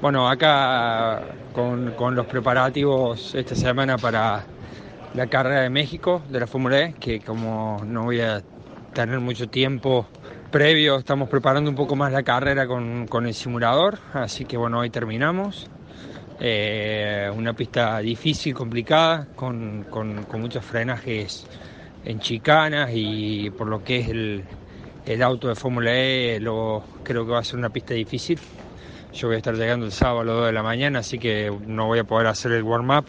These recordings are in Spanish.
bueno, acá con, los preparativos esta semana para la carrera de México de la Fórmula E, que como no voy a tener mucho tiempo previo, estamos preparando un poco más la carrera con, el simulador, así que bueno, hoy terminamos. Eh, una pista difícil, complicada, con, muchos frenajes en chicanas y por lo que es el, auto de Fórmula E, creo que va a ser una pista difícil. Yo voy a estar llegando el sábado a las 2 de la mañana, así que no voy a poder hacer el warm-up.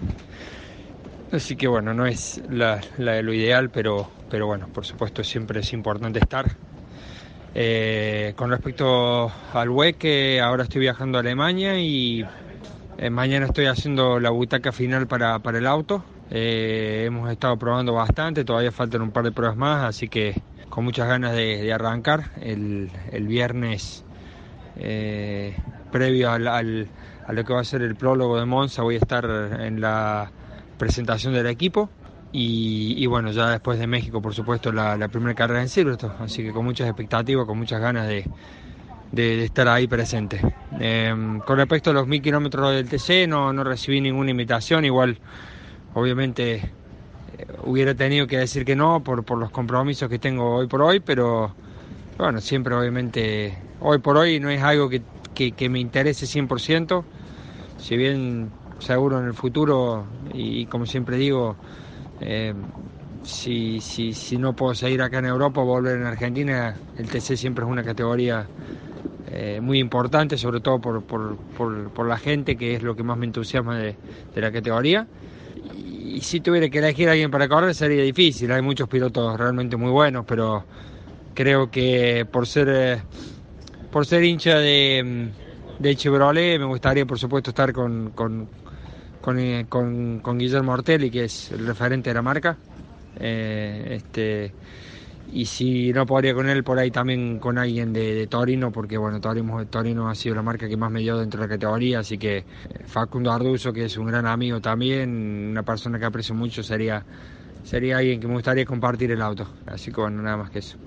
Así que bueno, no es la, de lo ideal, pero, pero bueno, por supuesto siempre es importante estar. Eh, con respecto al hueque, ahora estoy viajando a Alemania y eh, mañana estoy haciendo la butaca final para, para el auto. Eh, hemos estado probando bastante, todavía faltan un par de pruebas más, así que con muchas ganas de, arrancar. El, el viernes previo al, a lo que va a ser el prólogo de Monza voy a estar en la presentación del equipo. Y, bueno, ya después de México, por supuesto, la, primera carrera en Silverstone, así que con muchas expectativas, con muchas ganas de, de, estar ahí presente. Em, con respecto a los mil kilómetros del TC, no, no recibí ninguna invitación, igual, obviamente, eh, hubiera tenido que decir que no por, por los compromisos que tengo hoy por hoy, pero bueno, siempre, obviamente, hoy por hoy no es algo que que, me interese 100%, si bien seguro en el futuro, y, como siempre digo, eh, si, si, si, no puedo seguir acá en Europa o volver en Argentina, el TC siempre es una categoría eh, muy importante, sobre todo por, por, por, la gente, que es lo que más me entusiasma de, de, la categoría. Y si tuviera que elegir a alguien para correr sería difícil, hay muchos pilotos realmente muy buenos, pero creo que por ser... Eh, por ser hincha de, de Chevrolet, me gustaría por supuesto estar con, con, con, eh, con, Guillermo Ortelli, que es el referente de la marca. Eh, este, y si no podría con él, por ahí también con alguien de, Torino, porque bueno, Torino, Torino ha sido la marca que más me dio dentro de la categoría, así que eh, Facundo Arduzo, que es un gran amigo también, una persona que aprecio mucho, sería, sería alguien que me gustaría compartir el auto. Así que nada más que eso.